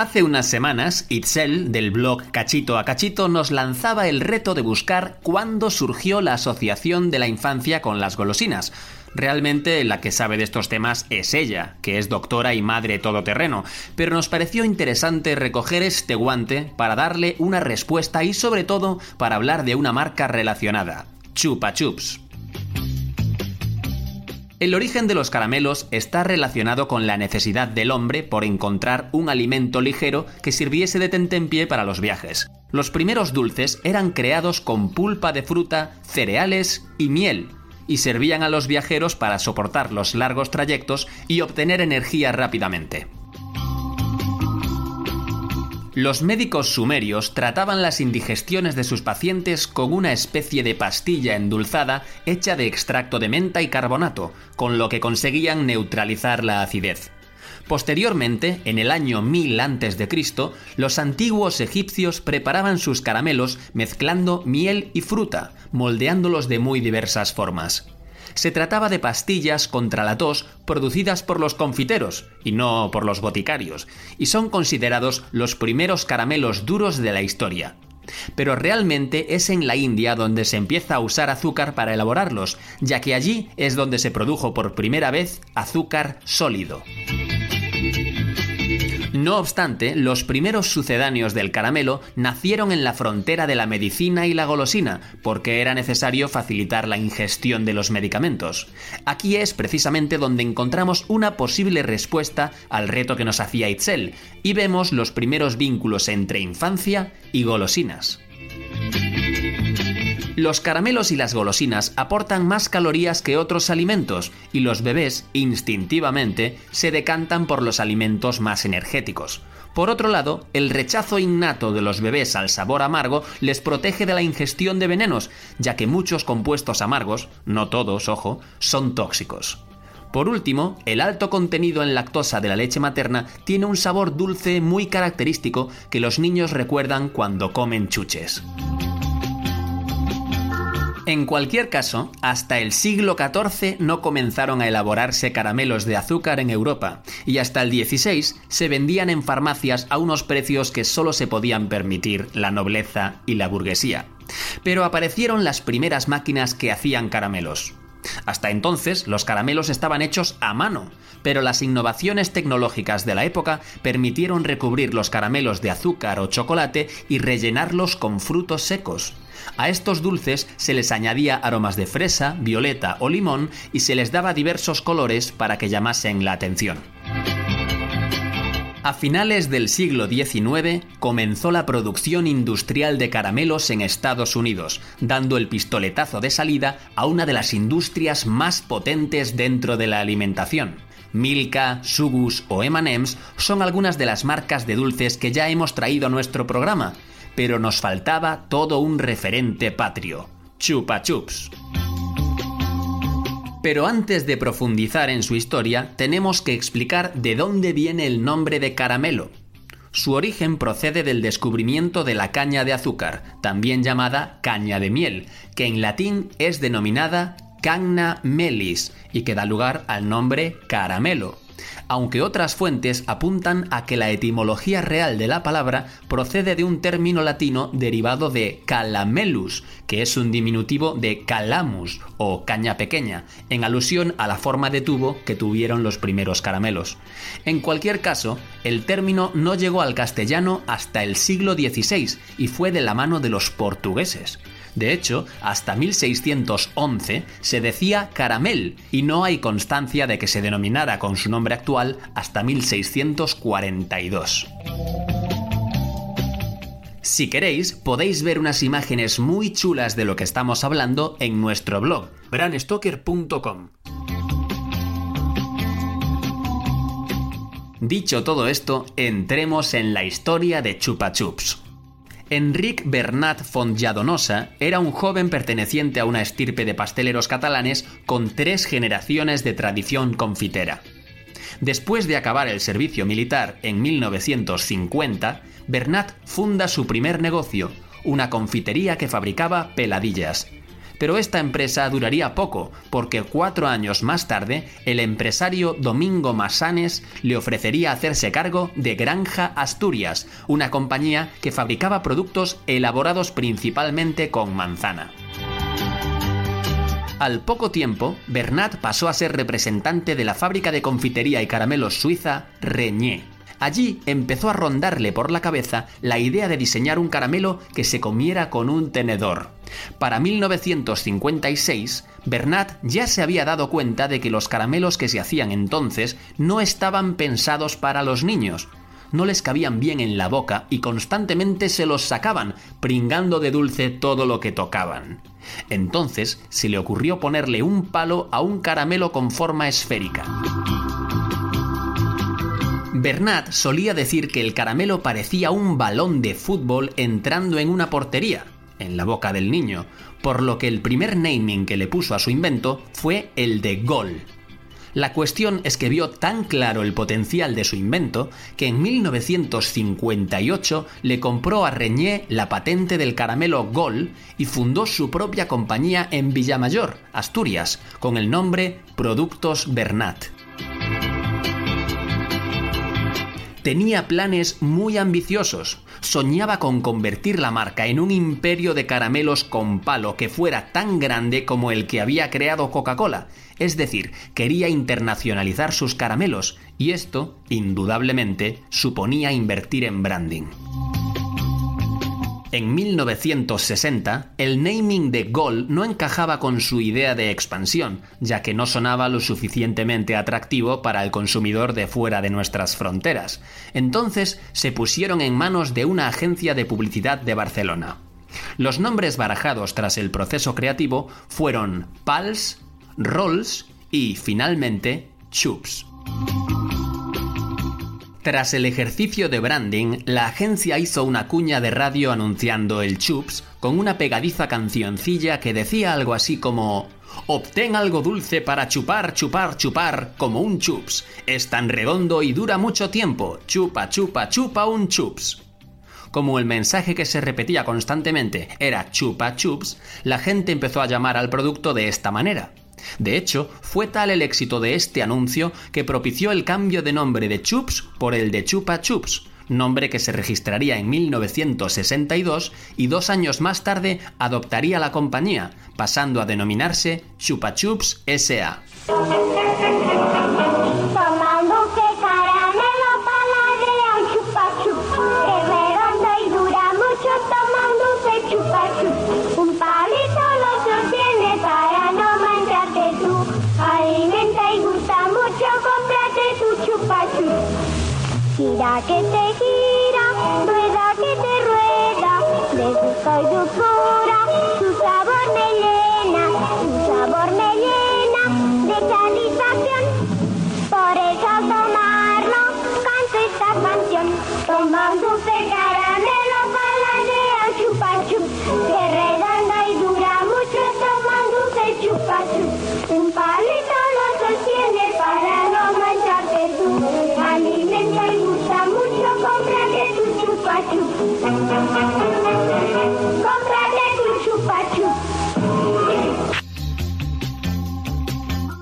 Hace unas semanas, Itzel, del blog Cachito a Cachito, nos lanzaba el reto de buscar cuándo surgió la asociación de la infancia con las golosinas. Realmente la que sabe de estos temas es ella, que es doctora y madre todoterreno, pero nos pareció interesante recoger este guante para darle una respuesta y sobre todo para hablar de una marca relacionada, Chupa Chups. El origen de los caramelos está relacionado con la necesidad del hombre por encontrar un alimento ligero que sirviese de tentempié para los viajes. Los primeros dulces eran creados con pulpa de fruta, cereales y miel, y servían a los viajeros para soportar los largos trayectos y obtener energía rápidamente. Los médicos sumerios trataban las indigestiones de sus pacientes con una especie de pastilla endulzada hecha de extracto de menta y carbonato, con lo que conseguían neutralizar la acidez. Posteriormente, en el año 1000 a.C., los antiguos egipcios preparaban sus caramelos mezclando miel y fruta, moldeándolos de muy diversas formas se trataba de pastillas contra la tos producidas por los confiteros y no por los boticarios, y son considerados los primeros caramelos duros de la historia. Pero realmente es en la India donde se empieza a usar azúcar para elaborarlos, ya que allí es donde se produjo por primera vez azúcar sólido. No obstante, los primeros sucedáneos del caramelo nacieron en la frontera de la medicina y la golosina, porque era necesario facilitar la ingestión de los medicamentos. Aquí es precisamente donde encontramos una posible respuesta al reto que nos hacía Itzel, y vemos los primeros vínculos entre infancia y golosinas. Los caramelos y las golosinas aportan más calorías que otros alimentos y los bebés, instintivamente, se decantan por los alimentos más energéticos. Por otro lado, el rechazo innato de los bebés al sabor amargo les protege de la ingestión de venenos, ya que muchos compuestos amargos, no todos, ojo, son tóxicos. Por último, el alto contenido en lactosa de la leche materna tiene un sabor dulce muy característico que los niños recuerdan cuando comen chuches. En cualquier caso, hasta el siglo XIV no comenzaron a elaborarse caramelos de azúcar en Europa, y hasta el XVI se vendían en farmacias a unos precios que solo se podían permitir la nobleza y la burguesía. Pero aparecieron las primeras máquinas que hacían caramelos. Hasta entonces los caramelos estaban hechos a mano, pero las innovaciones tecnológicas de la época permitieron recubrir los caramelos de azúcar o chocolate y rellenarlos con frutos secos. A estos dulces se les añadía aromas de fresa, violeta o limón y se les daba diversos colores para que llamasen la atención. A finales del siglo XIX comenzó la producción industrial de caramelos en Estados Unidos, dando el pistoletazo de salida a una de las industrias más potentes dentro de la alimentación. Milka, Sugus o M&M's son algunas de las marcas de dulces que ya hemos traído a nuestro programa, pero nos faltaba todo un referente patrio, Chupa Chups. Pero antes de profundizar en su historia, tenemos que explicar de dónde viene el nombre de caramelo. Su origen procede del descubrimiento de la caña de azúcar, también llamada caña de miel, que en latín es denominada Canna melis y que da lugar al nombre caramelo aunque otras fuentes apuntan a que la etimología real de la palabra procede de un término latino derivado de calamelus, que es un diminutivo de calamus o caña pequeña, en alusión a la forma de tubo que tuvieron los primeros caramelos. En cualquier caso, el término no llegó al castellano hasta el siglo XVI y fue de la mano de los portugueses. De hecho, hasta 1611 se decía caramel y no hay constancia de que se denominara con su nombre actual hasta 1642. Si queréis, podéis ver unas imágenes muy chulas de lo que estamos hablando en nuestro blog, branstoker.com. Dicho todo esto, entremos en la historia de Chupa Chups. Enric Bernat Fontlladonosa era un joven perteneciente a una estirpe de pasteleros catalanes con tres generaciones de tradición confitera. Después de acabar el servicio militar en 1950, Bernat funda su primer negocio, una confitería que fabricaba peladillas, pero esta empresa duraría poco, porque cuatro años más tarde el empresario Domingo Masanes le ofrecería hacerse cargo de Granja Asturias, una compañía que fabricaba productos elaborados principalmente con manzana. Al poco tiempo, Bernat pasó a ser representante de la fábrica de confitería y caramelos suiza Reñé. Allí empezó a rondarle por la cabeza la idea de diseñar un caramelo que se comiera con un tenedor. Para 1956, Bernat ya se había dado cuenta de que los caramelos que se hacían entonces no estaban pensados para los niños. No les cabían bien en la boca y constantemente se los sacaban, pringando de dulce todo lo que tocaban. Entonces se le ocurrió ponerle un palo a un caramelo con forma esférica. Bernat solía decir que el caramelo parecía un balón de fútbol entrando en una portería, en la boca del niño, por lo que el primer naming que le puso a su invento fue el de Gol. La cuestión es que vio tan claro el potencial de su invento que en 1958 le compró a Reñé la patente del caramelo Gol y fundó su propia compañía en Villamayor, Asturias, con el nombre Productos Bernat. Tenía planes muy ambiciosos. Soñaba con convertir la marca en un imperio de caramelos con palo que fuera tan grande como el que había creado Coca-Cola. Es decir, quería internacionalizar sus caramelos y esto, indudablemente, suponía invertir en branding. En 1960, el naming de Gol no encajaba con su idea de expansión, ya que no sonaba lo suficientemente atractivo para el consumidor de fuera de nuestras fronteras. Entonces se pusieron en manos de una agencia de publicidad de Barcelona. Los nombres barajados tras el proceso creativo fueron Pals, Rolls y finalmente Chups. Tras el ejercicio de branding, la agencia hizo una cuña de radio anunciando el Chups con una pegadiza cancioncilla que decía algo así como Obtén algo dulce para chupar, chupar, chupar, como un chups. Es tan redondo y dura mucho tiempo. Chupa, chupa, chupa un chups. Como el mensaje que se repetía constantemente era chupa chups, la gente empezó a llamar al producto de esta manera. De hecho, fue tal el éxito de este anuncio que propició el cambio de nombre de Chups por el de Chupa Chups, nombre que se registraría en 1962 y dos años más tarde adoptaría la compañía, pasando a denominarse Chupa Chups SA.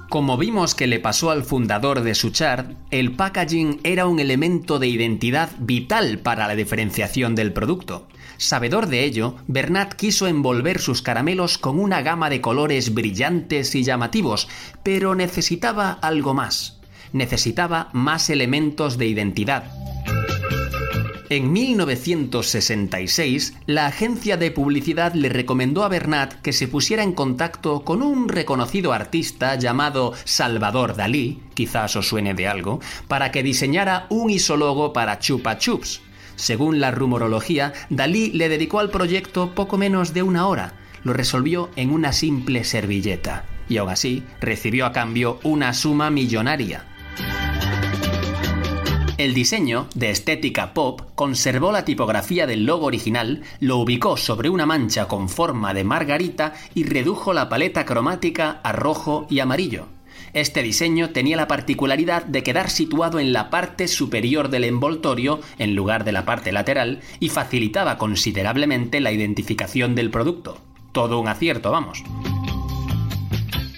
Como vimos que le pasó al fundador de Suchard, el packaging era un elemento de identidad vital para la diferenciación del producto. Sabedor de ello, Bernat quiso envolver sus caramelos con una gama de colores brillantes y llamativos, pero necesitaba algo más. Necesitaba más elementos de identidad. En 1966, la agencia de publicidad le recomendó a Bernat que se pusiera en contacto con un reconocido artista llamado Salvador Dalí, quizás os suene de algo, para que diseñara un isólogo para Chupa Chups. Según la rumorología, Dalí le dedicó al proyecto poco menos de una hora. Lo resolvió en una simple servilleta. Y aún así, recibió a cambio una suma millonaria. El diseño, de estética pop, conservó la tipografía del logo original, lo ubicó sobre una mancha con forma de margarita y redujo la paleta cromática a rojo y amarillo. Este diseño tenía la particularidad de quedar situado en la parte superior del envoltorio en lugar de la parte lateral y facilitaba considerablemente la identificación del producto. Todo un acierto, vamos.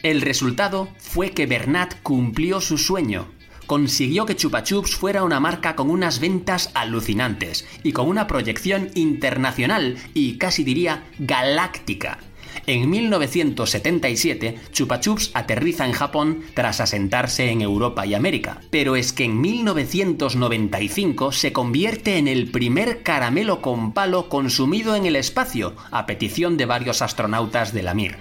El resultado fue que Bernat cumplió su sueño. Consiguió que Chupa Chups fuera una marca con unas ventas alucinantes y con una proyección internacional y casi diría galáctica. En 1977, Chupa Chups aterriza en Japón tras asentarse en Europa y América. Pero es que en 1995 se convierte en el primer caramelo con palo consumido en el espacio, a petición de varios astronautas de la Mir.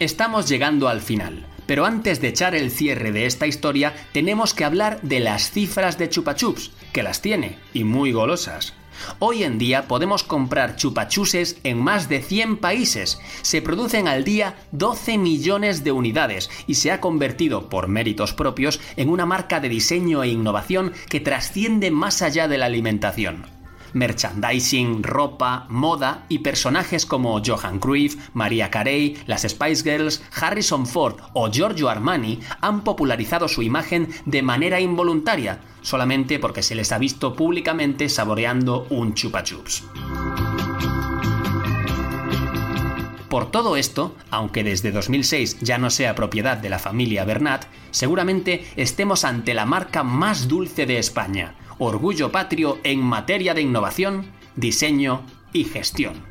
Estamos llegando al final, pero antes de echar el cierre de esta historia, tenemos que hablar de las cifras de Chupa Chups, que las tiene, y muy golosas. Hoy en día podemos comprar chupachuses en más de 100 países. Se producen al día 12 millones de unidades y se ha convertido, por méritos propios, en una marca de diseño e innovación que trasciende más allá de la alimentación. Merchandising, ropa, moda y personajes como Johan Cruyff, Maria Carey, las Spice Girls, Harrison Ford o Giorgio Armani han popularizado su imagen de manera involuntaria, solamente porque se les ha visto públicamente saboreando un chupa chups. Por todo esto, aunque desde 2006 ya no sea propiedad de la familia Bernat, seguramente estemos ante la marca más dulce de España, orgullo patrio en materia de innovación, diseño y gestión.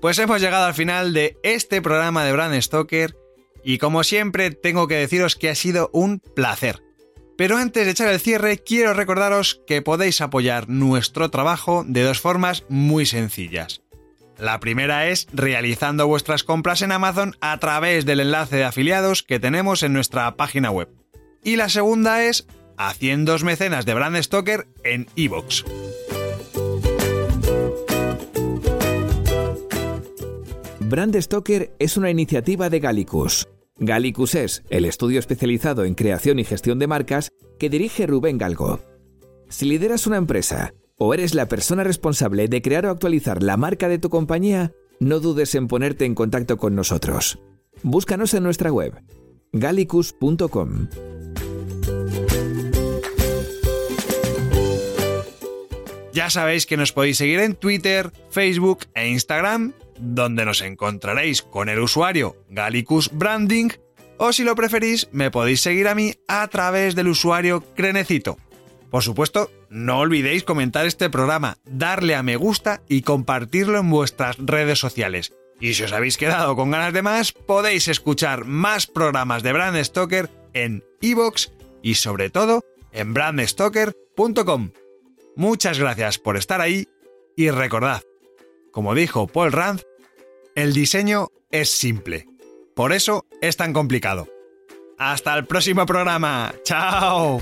Pues hemos llegado al final de este programa de Brand Stoker y como siempre tengo que deciros que ha sido un placer. Pero antes de echar el cierre quiero recordaros que podéis apoyar nuestro trabajo de dos formas muy sencillas. La primera es realizando vuestras compras en Amazon a través del enlace de afiliados que tenemos en nuestra página web. Y la segunda es haciendo mecenas de Brand Stoker en iVoox. Brand Stoker es una iniciativa de Gallicus. Gallicus es el estudio especializado en creación y gestión de marcas que dirige Rubén Galgo. Si lideras una empresa o eres la persona responsable de crear o actualizar la marca de tu compañía, no dudes en ponerte en contacto con nosotros. Búscanos en nuestra web gallicus.com. Ya sabéis que nos podéis seguir en Twitter, Facebook e Instagram, donde nos encontraréis con el usuario Gallicus Branding, o si lo preferís, me podéis seguir a mí a través del usuario Crenecito. Por supuesto, no olvidéis comentar este programa, darle a me gusta y compartirlo en vuestras redes sociales. Y si os habéis quedado con ganas de más, podéis escuchar más programas de Brand Stoker en iVoox y sobre todo en brandstoker.com. Muchas gracias por estar ahí y recordad, como dijo Paul Rand, el diseño es simple. Por eso es tan complicado. Hasta el próximo programa. ¡Chao!